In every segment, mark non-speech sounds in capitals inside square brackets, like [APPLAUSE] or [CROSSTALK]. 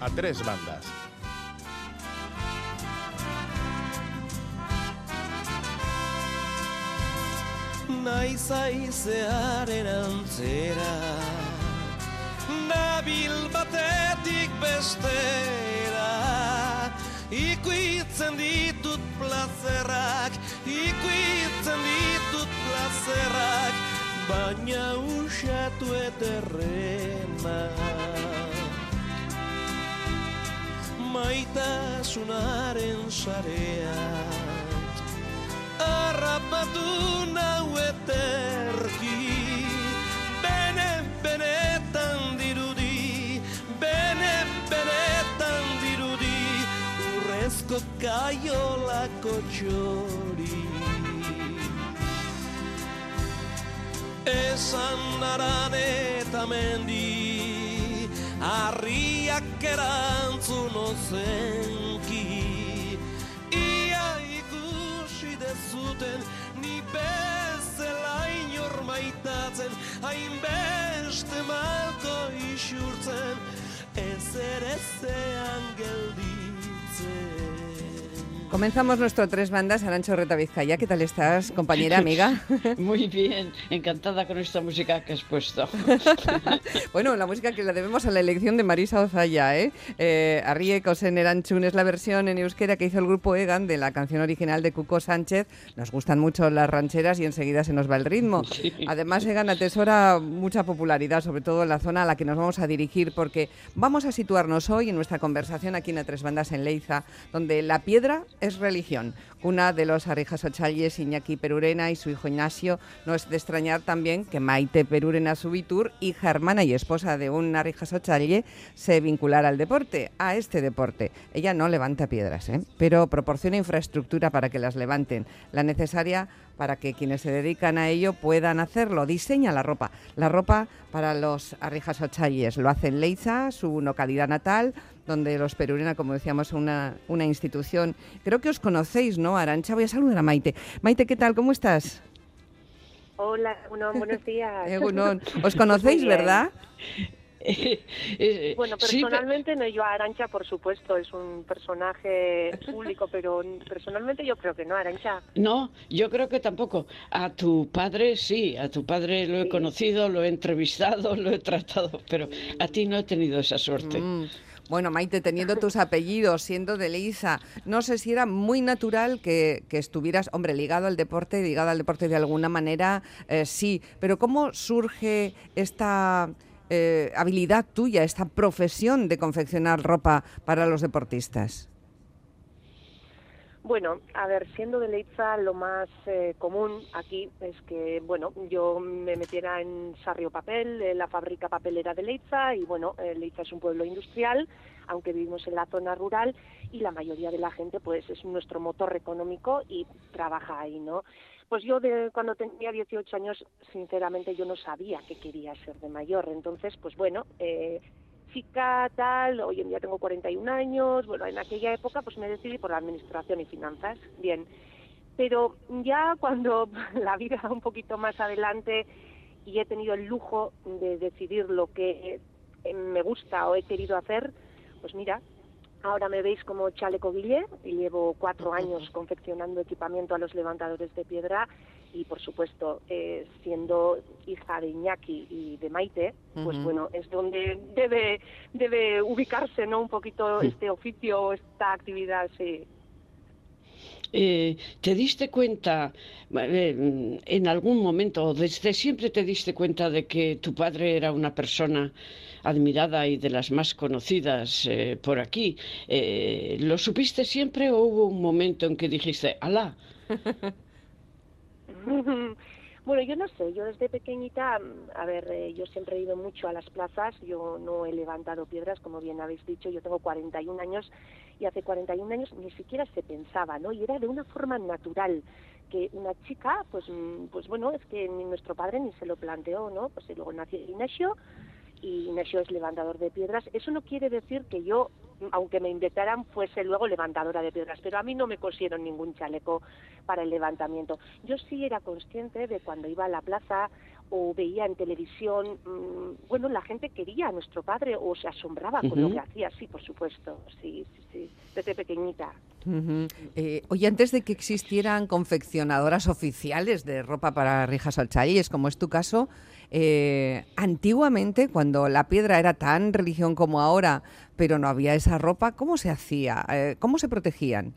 a tres bandas. Naiz aizearen antzera Nabil batetik bestera Ikuitzen ditut plazerrak Ikuitzen ditut plazerrak Baina usatu eterrena Maitasunaren sareak harrapatu nau eterki Bene, benetan dirudi Bene, benetan dirudi Urrezko kaiolako txori. Esan naran eta mendi Arriak erantzun ozenki Ia ikusi dezuten Ni bezala inor maitatzen Hainbeste malko isurtzen Ez ere zean gelditzen Comenzamos nuestro tres bandas, Arancho Reta Vizcaya. ¿Qué tal estás, compañera, amiga? [LAUGHS] Muy bien, encantada con esta música que has puesto. [LAUGHS] bueno, la música que la debemos a la elección de Marisa Ozaya, ¿eh? eh Arrie Eranchun es la versión en euskera que hizo el grupo Egan de la canción original de Cuco Sánchez. Nos gustan mucho las rancheras y enseguida se nos va el ritmo. [LAUGHS] Sí. Además, Egan atesora mucha popularidad, sobre todo en la zona a la que nos vamos a dirigir, porque vamos a situarnos hoy en nuestra conversación aquí en A Tres Bandas en Leiza, donde la piedra es religión. Una de los Arijas Ochalles, Iñaki Perurena y su hijo Ignacio. No es de extrañar también que Maite Perurena Subitur, hija, hermana y esposa de un Arijas Ochalle, se vinculara al deporte, a este deporte. Ella no levanta piedras, ¿eh? pero proporciona infraestructura para que las levanten, la necesaria para que quienes se dedican a ello puedan hacerlo. Diseña la ropa, la ropa para los Arrijas Ochalles. Lo hace en Leiza, su localidad natal, donde los Perurena, como decíamos, una, una institución. Creo que os conocéis, ¿no, Arancha? Voy a saludar a Maite. Maite, ¿qué tal? ¿Cómo estás? Hola, Egunon, buenos días. [LAUGHS] Egunon. Os conocéis. ¿verdad? [LAUGHS] Bueno, sí, personalmente no yo a Arancha, por supuesto, es un personaje público, pero personalmente yo creo que no, Arancha. No, yo creo que tampoco. A tu padre sí, a tu padre lo he Sí. conocido, lo he entrevistado, [LAUGHS] lo he tratado, pero a ti no he tenido esa suerte. Mm. Bueno, Maite, teniendo tus apellidos, siendo de Leiza, no sé si era muy natural que, estuvieras, hombre, ligado al deporte, ligado al deporte de alguna manera, eh, sí, pero ¿cómo surge esta eh, habilidad tuya, esta profesión de confeccionar ropa para los deportistas? Bueno, a ver, siendo de Leiza, lo más eh, común aquí es que, bueno, yo me metiera en Sarrio Papel, la fábrica papelera de Leiza, y bueno, eh, Leiza es un pueblo industrial, aunque vivimos en la zona rural, y la mayoría de la gente, pues, es nuestro motor económico y trabaja ahí, ¿no? Pues yo de cuando tenía 18 años, sinceramente, yo no sabía que quería ser de mayor, entonces, pues bueno, eh, chica, tal, hoy en día tengo 41 años, bueno, en aquella época pues me decidí por la administración y finanzas, bien. Pero ya cuando [LAUGHS] la vida un poquito más adelante y he tenido el lujo de decidir lo que eh, me gusta o he querido hacer, pues mira, ahora me veis como chaleco guille y llevo cuatro años confeccionando equipamiento a los levantadores de piedra y por supuesto eh, siendo hija de Iñaki y de Maite, pues bueno, es donde debe, debe ubicarse ¿no? un poquito este oficio o esta actividad, sí. Eh, ¿Te diste cuenta eh, en algún momento, o desde siempre te diste cuenta de que tu padre era una persona admirada y de las más conocidas eh, por aquí? ¿Lo supiste siempre o hubo un momento en que dijiste, alá? [LAUGHS] [LAUGHS] Bueno, yo no sé, yo desde pequeñita, a ver, eh, yo siempre he ido mucho a las plazas, yo no he levantado piedras, como bien habéis dicho, yo tengo 41 años y hace 41 años ni siquiera se pensaba, ¿no? Y era de una forma natural que una chica, pues, mm, pues bueno, es que ni nuestro padre ni se lo planteó, ¿no? Pues y luego nació Ignacio y Ignacio es levantador de piedras. Eso no quiere decir que yo aunque me invitaran, fuese luego levantadora de piedras. Pero a mí no me cosieron ningún chaleco para el levantamiento. Yo sí era consciente de cuando iba a la plaza o veía en televisión, mm, bueno, la gente quería a nuestro padre o se asombraba con lo que hacía, sí, por supuesto, sí, sí, sí, desde pequeñita. Eh, oye, antes de que existieran confeccionadoras oficiales de ropa para rijas alchayes, como es tu caso, eh, antiguamente, cuando la piedra era tan religión como ahora, pero no había esa ropa, ¿cómo se hacía? Eh, ¿Cómo se protegían?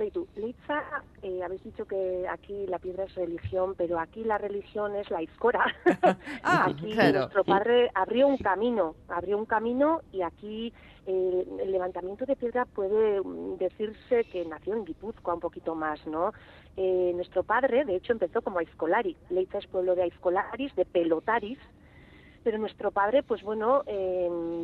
Beitu, Litza, eh, habéis dicho que aquí la piedra es religión, pero aquí la religión es la iscora. [LAUGHS] ah, aquí nuestro padre abrió un camino, abrió un camino y aquí eh, el levantamiento de piedra puede mm, decirse que nació en Guipúzcoa un poquito más, ¿no? Eh, nuestro padre, de hecho, empezó como Aizcolari. Leitza es pueblo de Aizcolaris, de pelotaris, pero nuestro padre, pues bueno,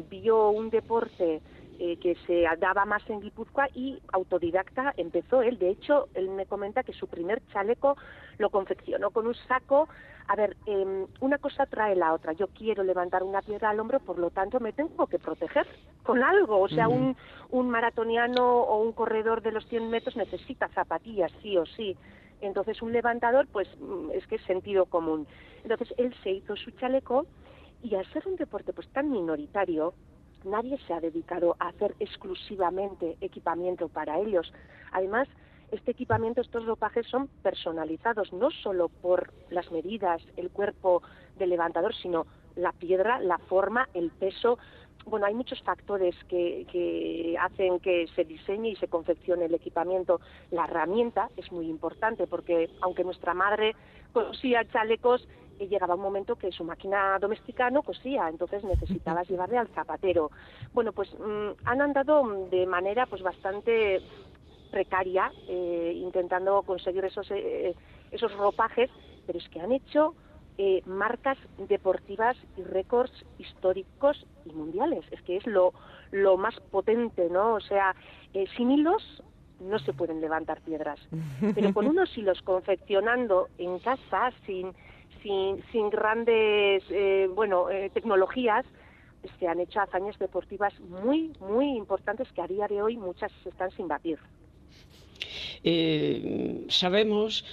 vio un deporte eh, que se daba más en Guipúzcoa y autodidacta empezó él. De hecho, él me comenta que su primer chaleco lo confeccionó con un saco. A ver, em, una cosa trae la otra. Yo quiero levantar una piedra al hombro, por lo tanto me tengo que proteger con algo. O sea, un, un maratoniano o un corredor de los 100 metros necesita zapatillas, sí o sí. Entonces, un levantador, pues mm, es que es sentido común. Entonces, él se hizo su chaleco y al ser un deporte pues tan minoritario, nadie se ha dedicado a hacer exclusivamente equipamiento para ellos. Además, este equipamiento, estos ropajes son personalizados no solo por las medidas, el cuerpo del levantador, sino la piedra, la forma, el peso. Bueno, hay muchos factores que, que, hacen que se diseñe y se confeccione el equipamiento. La herramienta es muy importante porque aunque nuestra madre cosía chalecos, y llegaba un momento que su máquina doméstica no cosía, entonces necesitabas llevarle al zapatero. Bueno, pues mm, han andado de manera pues bastante precaria eh, intentando conseguir esos eh, esos ropajes, pero es que han hecho eh, marcas deportivas y récords históricos y mundiales. Es que es lo, lo más potente, ¿no? O sea, sin hilos no se pueden levantar piedras, pero con [LAUGHS] unos hilos confeccionando en casa, sin sin, grandes eh, bueno, eh, tecnologías, se han hecho hazañas deportivas muy, muy importantes que a día de hoy muchas están sin batir. Eh, sabemos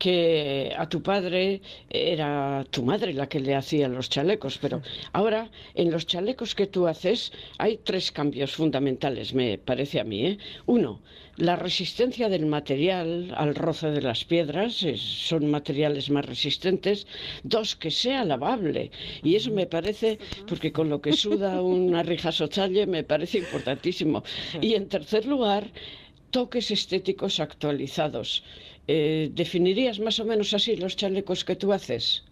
que a tu padre era tu madre la que le hacía los chalecos, pero ahora en los chalecos que tú haces hay tres cambios fundamentales, me parece a mí. ¿eh? Uno, la resistencia del material al roce de las piedras, son materiales más resistentes. Dos, que sea lavable. Y eso me parece, porque con lo que suda una rija sochalle me parece importantísimo. Y en tercer lugar, toques estéticos actualizados. Eh, ¿Definirías más o menos así los chalecos que tú haces?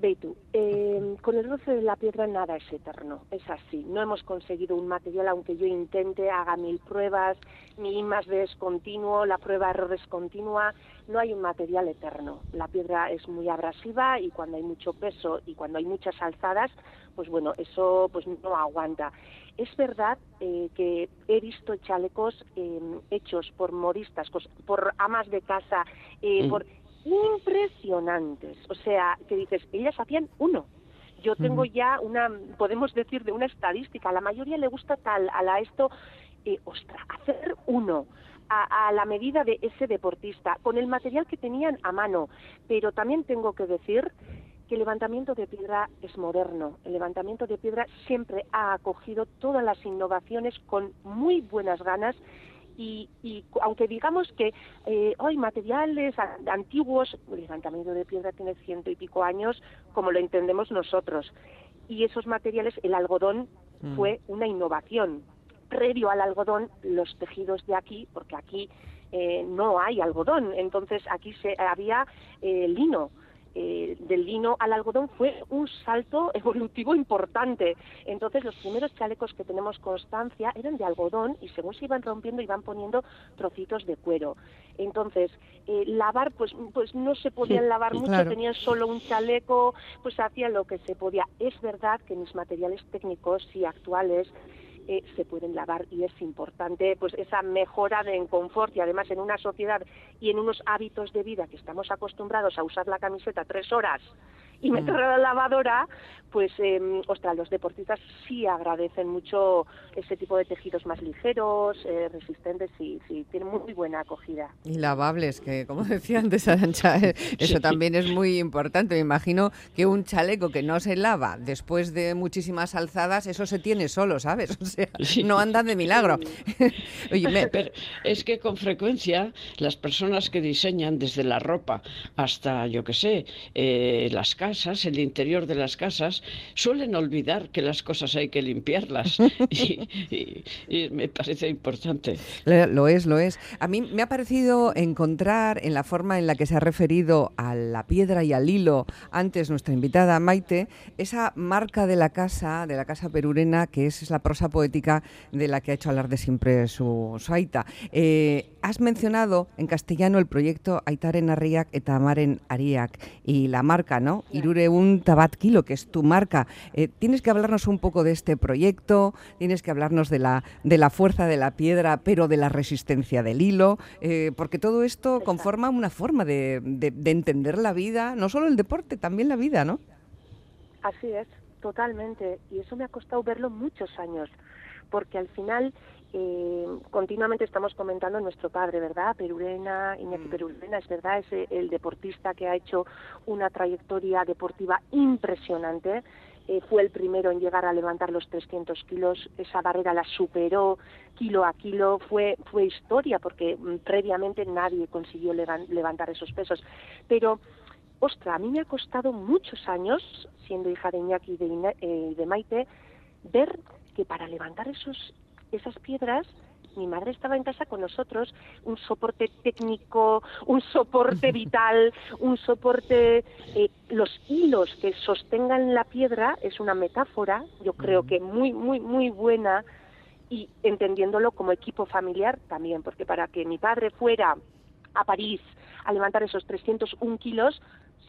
Beitu, eh, con el roce de la piedra nada es eterno, es así. No hemos conseguido un material, aunque yo intente, haga mil pruebas, mi I más D es continuo, la prueba error es continua, no hay un material eterno. La piedra es muy abrasiva y cuando hay mucho peso y cuando hay muchas alzadas, pues bueno, eso pues no aguanta. Es verdad eh, que he visto chalecos em, hechos por moristas, por amas de casa, eh, mm. por impresionantes. O sea, que dices, ellas hacían uno. Yo tengo ya una, podemos decir, de una estadística. A la mayoría le gusta tal, a la esto, eh, ostra, hacer uno. A, a, la medida de ese deportista, con el material que tenían a mano. Pero también tengo que decir que el levantamiento de piedra es moderno. El levantamiento de piedra siempre ha acogido todas las innovaciones con muy buenas ganas y, aunque digamos que eh, hay materiales antiguos, el levantamiento de piedra tiene ciento y pico años, como lo entendemos nosotros. Y esos materiales, el algodón mm. fue una innovación. Previo al algodón, los tejidos de aquí, porque aquí eh, no hay algodón, entonces aquí se, había eh, lino eh, del lino al algodón fue un salto [LAUGHS] evolutivo importante. Entonces los primeros chalecos que tenemos constancia eran de algodón y según se iban rompiendo iban poniendo trocitos de cuero. Entonces, eh, lavar, pues, pues no se podían lavar mucho, tenían solo un chaleco, pues hacían lo que se podía. Es verdad que mis materiales técnicos y actuales eh, se pueden lavar y es importante pues esa mejora de en confort y además en una sociedad y en unos hábitos de vida que estamos acostumbrados a usar la camiseta tres horas y meter a la lavadora, pues, eh, ostras, los deportistas sí agradecen mucho ese tipo de tejidos más ligeros, eh, resistentes y sí, tienen muy buena acogida. Y lavables, que como [LAUGHS] decía antes Arancha, eh, eso también es muy importante. Me imagino que un chaleco que no se lava después de muchísimas alzadas, eso se tiene solo, ¿sabes? [LAUGHS] O sea, no anda de milagro. [LAUGHS] Oye, Pero es que con frecuencia las personas que diseñan desde la ropa hasta, yo qué sé, eh, las casas, el interior de las casas, suelen olvidar que las cosas hay que limpiarlas [LAUGHS] [LAUGHS] y, me parece importante. Lo es, lo es. A mí me ha parecido encontrar en la forma en la que se ha referido a la piedra y al hilo antes nuestra invitada Maite, esa marca de la casa, de la casa perurena, que es la prosa poética de la que ha hecho hablar de siempre su, su aita. Eh, has mencionado en castellano el proyecto Aitaren Arriac eta Amaren Ariak y la marca, ¿no? Irure un tabat kilo, que es tu marca. Eh, tienes que hablarnos un poco de este proyecto, tienes que hablarnos de la, de la fuerza de la piedra, pero de la resistencia del hilo, eh, porque todo esto conforma una forma de, de, entender la vida, no solo el deporte, también la vida, ¿no? Así es, totalmente. Y eso me ha costado verlo muchos años, porque al final eh, continuamente estamos comentando a nuestro padre, ¿verdad? Perurena, Iñaki mm. Perurena, es verdad, es el deportista que ha hecho una trayectoria deportiva impresionante. Eh, fue el primero en llegar a levantar los 300 kilos, esa barrera la superó kilo a kilo, fue, fue historia porque mm, previamente nadie consiguió levantar esos pesos. Pero, ostra, a mí me ha costado muchos años, siendo hija de Iñaki y de, eh, de Maite, ver que para levantar esos esas piedras mi madre estaba en casa con nosotros, un soporte técnico, un soporte [LAUGHS] vital, un soporte... Eh, los hilos que sostengan la piedra es una metáfora, yo creo que muy, muy, muy buena y entendiéndolo como equipo familiar también, porque para que mi padre fuera a París a levantar esos 301 kilos,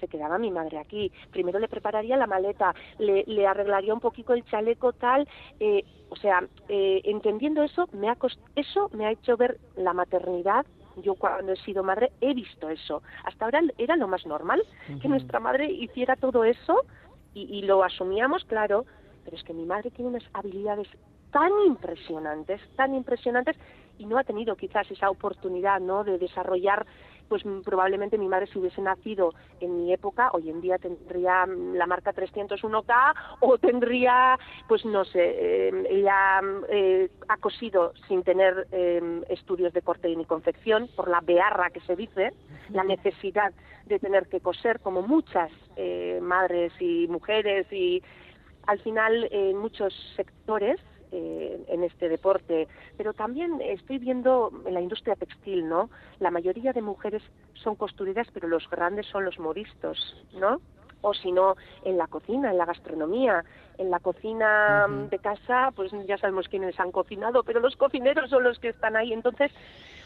se quedaba mi madre aquí. Primero le prepararía la maleta, le, arreglaría un poquito el chaleco tal, eh, o sea, eh, entendiendo eso, me ha eso me ha hecho ver la maternidad yo cuando he sido madre he visto eso. Hasta ahora era lo más normal que nuestra madre hiciera todo eso y, y, lo asumíamos, claro, pero es que mi madre tiene unas habilidades tan impresionantes, tan impresionantes y no ha tenido quizás esa oportunidad, ¿no? De desarrollar pues probablemente mi madre si hubiese nacido en mi época, hoy en día tendría la marca 301K o [LAUGHS] tendría, pues no sé, em, ella eh, ha cosido sin tener em, estudios de corte ni confección, por la bearra que se dice, la necesidad de tener que coser, como muchas eh, madres y mujeres y al final en muchos sectores eh, en este deporte, pero también estoy viendo en la industria textil, ¿no? La mayoría de mujeres son costureras, pero los grandes son los modistos, ¿no? O si no, en la cocina, en la gastronomía. En la cocina de casa, pues ya sabemos quiénes han cocinado, pero los cocineros son los que están ahí. Entonces,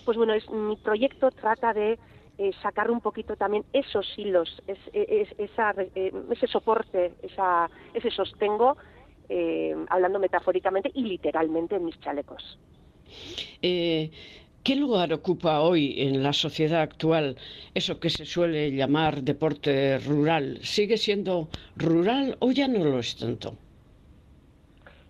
pues bueno, es, mi proyecto trata de eh, sacar un poquito también esos hilos, es, esa, eh, ese soporte, esa, ese sostengo eh, hablando metafóricamente y literalmente en mis chalecos. Eh, ¿Qué lugar ocupa hoy en la sociedad actual eso que se suele llamar deporte rural? ¿Sigue siendo rural o ya no lo es tanto?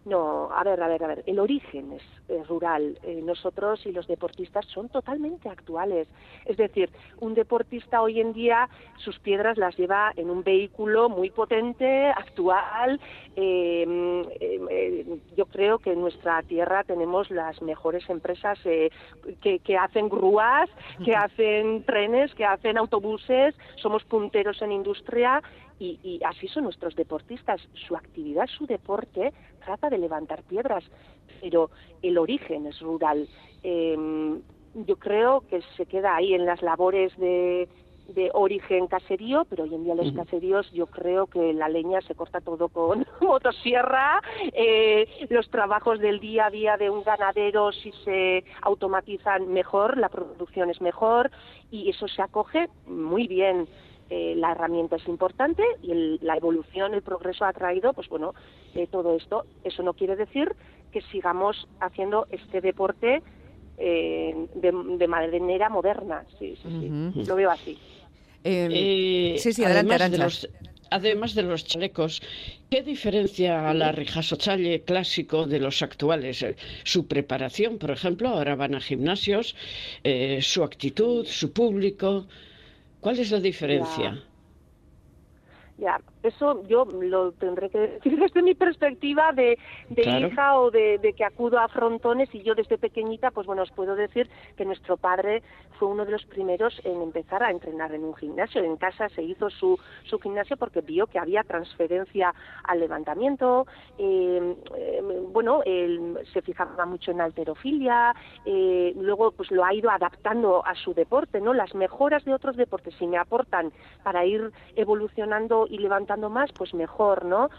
No, a ver, a ver, a ver. El origen es eh, rural. Eh, nosotros y los deportistas son totalmente actuales. Es decir, un deportista hoy en día sus piedras las lleva en un vehículo muy potente, actual. Eh, yo creo que en nuestra tierra tenemos las mejores empresas que, que hacen grúas, que hacen trenes, que hacen autobuses. Somos punteros en industria y, y, así son nuestros deportistas. Su actividad, su deporte, trata de levantar piedras pero el origen es rural. Em, yo creo que se queda ahí en las labores de, origen caserío, pero hoy en día los caseríos yo creo que la leña se corta todo con [LAUGHS] motosierra, eh, los trabajos del día a día de un ganadero si se automatizan mejor, la producción es mejor y eso se acoge muy bien. Eh, la herramienta es importante y la evolución, el progreso ha traído, pues bueno, eh, todo esto. Eso no quiere decir que sigamos haciendo este deporte eh, de, manera moderna. Sí, sí, sí. Lo veo así. Em, sí, sí, adelante, además de los chalecos, ¿qué diferencia a la rijasochalle clásico de los actuales? Eh, su preparación, por ejemplo, ahora van a gimnasios, eh, su actitud, su público. ¿Cuál es la diferencia? Eso yo lo tendré que decir [LAUGHS] desde mi perspectiva de, hija o de, que acudo a frontones y yo desde pequeñita, pues bueno, os puedo decir que nuestro padre fue uno de los primeros en empezar a entrenar en un gimnasio. En casa se hizo su, su gimnasio porque vio que había transferencia al levantamiento, eh, eh, bueno, él se fijaba mucho en alterofilia, eh, luego pues lo ha ido adaptando a su deporte, ¿no? Las mejoras de otros deportes, si me aportan para ir evolucionando y levantando más, pues mejor, ¿no?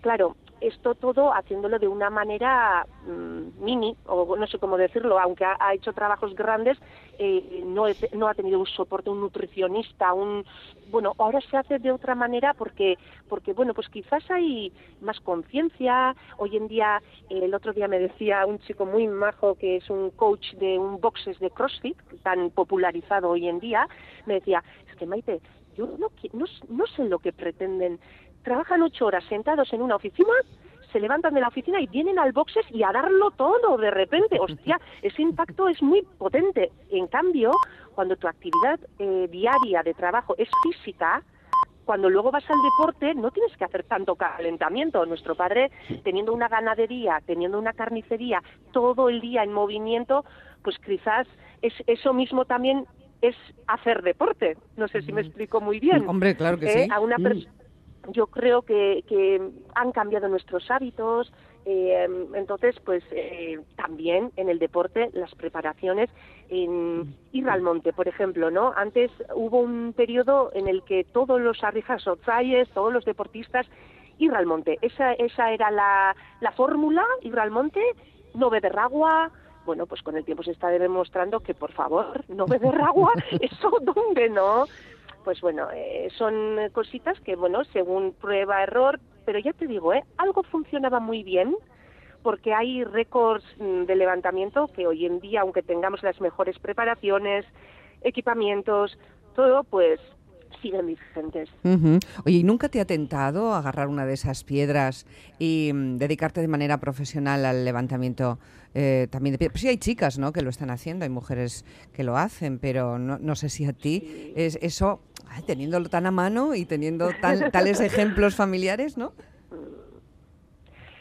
Claro, esto todo haciéndolo de una manera mm, mini, o no sé cómo decirlo, aunque ha, hecho trabajos grandes, eh, no, no, ha tenido un soporte, un nutricionista, un bueno, ahora se hace de otra manera porque, porque bueno, pues quizás hay más conciencia. Hoy en día, el otro día me decía un chico muy majo que es un coach de un boxes de CrossFit, tan popularizado hoy en día, me decía, es que Maite, yo no, no, sé lo que pretenden. Trabajan ocho horas sentados en una oficina, se levantan de la oficina y vienen al boxes y a darlo todo de repente. Hostia, [LAUGHS] ese impacto es muy potente. En cambio, cuando tu actividad eh, diaria de trabajo es física, cuando luego vas al deporte no tienes que hacer tanto calentamiento. Nuestro padre, teniendo una ganadería, teniendo una carnicería, todo el día en movimiento, pues quizás es eso mismo también es hacer deporte. No sé si me explico muy bien. Hombre, claro que ¿Eh? sí. A una mm. Yo creo que, han cambiado nuestros hábitos, eh, entonces, pues eh, también en el deporte, las preparaciones en ir al monte, por ejemplo, ¿no? Antes hubo un periodo en el que todos los arrijas o todos los deportistas, ir al monte. Esa, esa era la, la fórmula, ir al monte, no beber agua, bueno, pues con el tiempo se está demostrando que por favor, [LAUGHS] no beber agua, eso dónde no. Pues bueno, eh, son cositas que, bueno, según prueba, error, pero ya te digo, ¿eh? algo funcionaba muy bien, porque hay récords mm, de levantamiento que hoy en día, aunque tengamos las mejores preparaciones, equipamientos, todo, pues siguen vigentes. Oye, ¿y nunca te ha tentado agarrar una de esas piedras y mm, dedicarte de manera profesional al levantamiento eh, también de piedras? Pues sí hay chicas ¿no? que lo están haciendo, hay mujeres que lo hacen, pero no, sé si a ti es eso, teniéndolo tan a mano y teniendo tales [LAUGHS] ejemplos familiares, ¿no?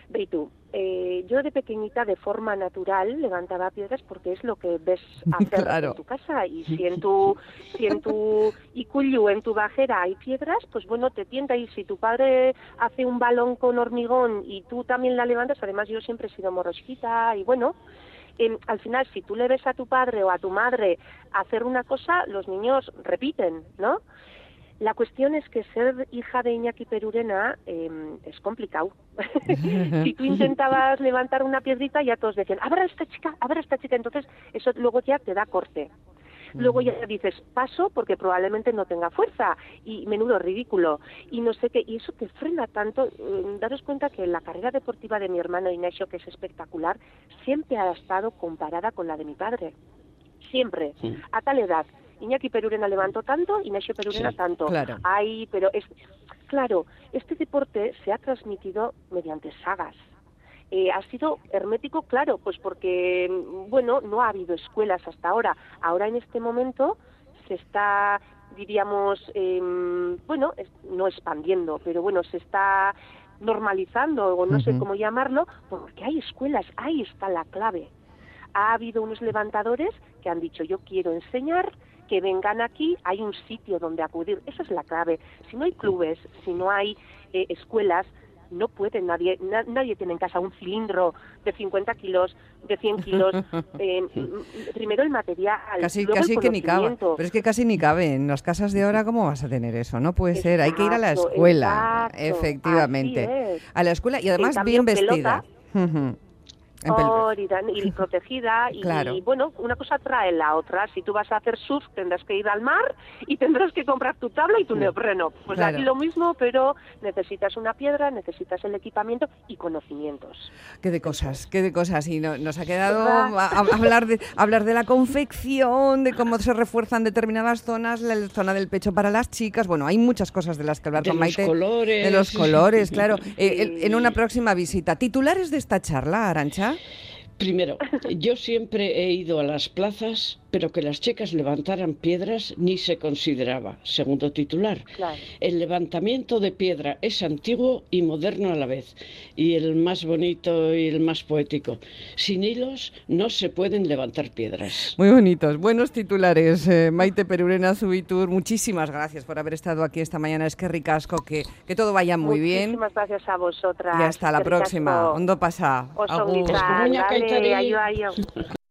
Ve tú, eh, yo de pequeñita de forma natural levantaba piedras porque es lo que ves [LAUGHS] hacer en tu casa. Y si en tu si en tu icuyu en tu bajera hay piedras pues bueno te tienta. Y si tu padre hace un balón con hormigón y tú también la levantas además yo siempre he sido morrosquita y bueno al final si tú le ves a tu padre o a tu madre hacer una cosa los niños repiten no la cuestión es que ser hija de Iñaki Perurena em, es complicado. [LAUGHS] si tú intentabas levantar una piedrita, ya todos decían, abra esta chica, abra esta chica. Entonces, eso luego ya te da corte. Luego ya dices, paso porque probablemente no tenga fuerza y menudo ridículo y no sé qué. Y eso te frena tanto. Em, daros cuenta que la carrera deportiva de mi hermano Ignacio, que es espectacular, siempre ha estado comparada con la de mi padre. Siempre. A tal edad Iñaki Perurena levantó tanto, Ignacio Perurena tanto. Claro. Hay, pero es, claro, este deporte se ha transmitido mediante sagas. Eh, ha sido hermético, claro, pues porque, bueno, no ha habido escuelas hasta ahora. Ahora en este momento se está, diríamos, em, bueno, no expandiendo, pero bueno, se está normalizando, o no sé cómo llamarlo, porque hay escuelas, ahí está la clave. Ha habido unos levantadores que han dicho, yo quiero enseñar, que vengan aquí, hay un sitio donde acudir. Esa es la clave. Si no hay clubes, si no hay eh, escuelas, no pueden, nadie, nadie tiene en casa un cilindro de 50 kilos, de 100 kilos. [LAUGHS] Eh, primero el material. Casi, casi que ni cabe. Pero es que casi ni cabe. En las casas de ahora, ¿cómo vas a tener eso? No puede ser. Hay que ir a la escuela. efectivamente. A la escuela y además bien vestida. Mejor y, y [LAUGHS] protegida. Y, Claro. y, bueno, una cosa trae la otra. Si tú vas a hacer surf, tendrás que ir al mar y tendrás que comprar tu tabla y tu neopreno. Pues Claro. aquí lo mismo, pero necesitas una piedra, necesitas el equipamiento y conocimientos. Qué de cosas, qué de cosas. Y no- nos ha quedado a- a- hablar, de, hablar de la confección, de cómo se refuerzan determinadas zonas, la zona del pecho para las chicas. Bueno, hay muchas cosas de las que hablar De con los Maite. colores. De los colores, [LAUGHS] claro. Eh, en una próxima visita. ¿Titulares de esta charla, Arancha? Primero, [LAUGHS] yo siempre he ido a las plazas, pero que las chicas levantaran piedras ni se consideraba. Segundo titular. Claro. El levantamiento de piedra es antiguo y moderno a la vez, y el más bonito y el más poético. Sin hilos no se pueden levantar piedras. Muy bonitos, buenos titulares. Eh, Maite Perurena Zubitur, muchísimas gracias por haber estado aquí esta mañana. Es que ricasco, que, que todo vaya muy bien. Muchísimas gracias a vosotras. Y hasta la próxima. Ondo pasa. Oso [LAUGHS]